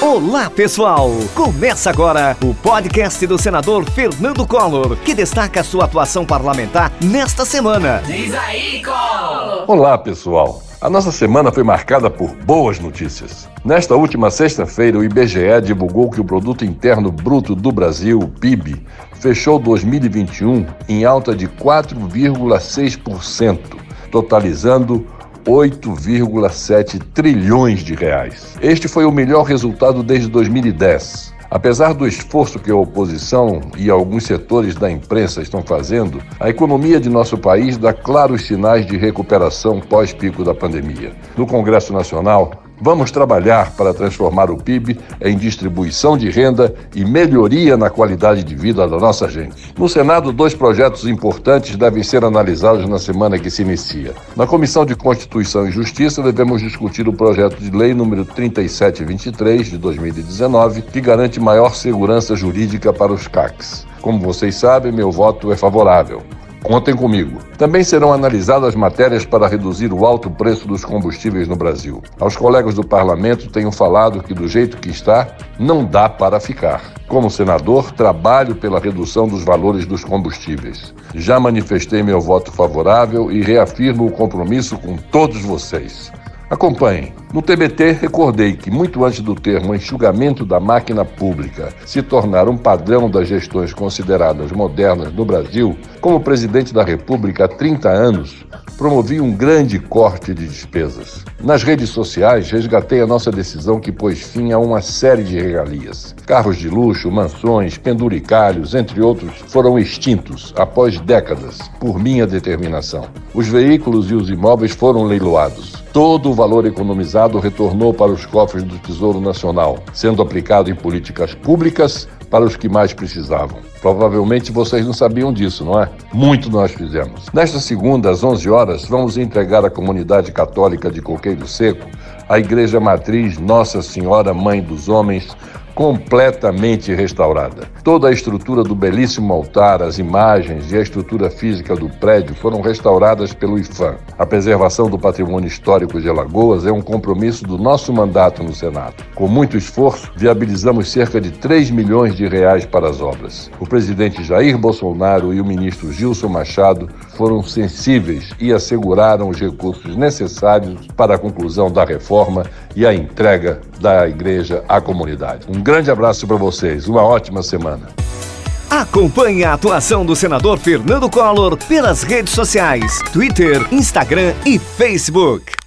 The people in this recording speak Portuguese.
Olá, pessoal! Começa agora o podcast do senador Fernando Collor, que destaca sua atuação parlamentar nesta semana. Diz aí, Collor! Olá, pessoal! A nossa semana foi marcada por boas notícias. Nesta última sexta-feira, o IBGE divulgou que o Produto Interno Bruto do Brasil, o PIB, fechou 2021 em alta de 4,6%, totalizando 8,7 trilhões de reais. Este foi o melhor resultado desde 2010. Apesar do esforço que a oposição e alguns setores da imprensa estão fazendo, a economia de nosso país dá claros sinais de recuperação pós-pico da pandemia. No Congresso Nacional, Vamos trabalhar para transformar o PIB em distribuição de renda e melhoria na qualidade de vida da nossa gente. No Senado, dois projetos importantes devem ser analisados na semana que se inicia. Na Comissão de Constituição e Justiça, devemos discutir o projeto de lei número 3723 de 2019, que garante maior segurança jurídica para os CACs. Como vocês sabem, meu voto é favorável. Contem comigo. Também serão analisadas matérias para reduzir o alto preço dos combustíveis no Brasil. Aos colegas do parlamento tenho falado que, do jeito que está, não dá para ficar. Como senador, trabalho pela redução dos valores dos combustíveis. Já manifestei meu voto favorável e reafirmo o compromisso com todos vocês. Acompanhem. No TBT, recordei que, muito antes do termo enxugamento da máquina pública se tornar um padrão das gestões consideradas modernas no Brasil, como presidente da República há 30 anos, promovi um grande corte de despesas. Nas redes sociais, resgatei a nossa decisão que pôs fim a uma série de regalias. Carros de luxo, mansões, penduricalhos, entre outros, foram extintos após décadas, por minha determinação. Os veículos e os imóveis foram leiloados. Todo o valor economizado retornou para os cofres do Tesouro Nacional, sendo aplicado em políticas públicas para os que mais precisavam. Provavelmente vocês não sabiam disso, não é? Muito nós fizemos. Nesta segunda, às 11 horas, vamos entregar à comunidade católica de Coqueiro Seco a Igreja Matriz Nossa Senhora Mãe dos Homens, completamente restaurada. Toda a estrutura do belíssimo altar, as imagens e a estrutura física do prédio foram restauradas pelo IFAM. A preservação do patrimônio histórico de Alagoas é um compromisso do nosso mandato no Senado. Com muito esforço, viabilizamos cerca de 3 milhões de reais para as obras. O presidente Jair Bolsonaro e o ministro Gilson Machado foram sensíveis e asseguraram os recursos necessários para a conclusão da reforma e a entrega da igreja à comunidade. Um grande abraço para vocês, uma ótima semana. Acompanhe a atuação do senador Fernando Collor pelas redes sociais, Twitter, Instagram e Facebook.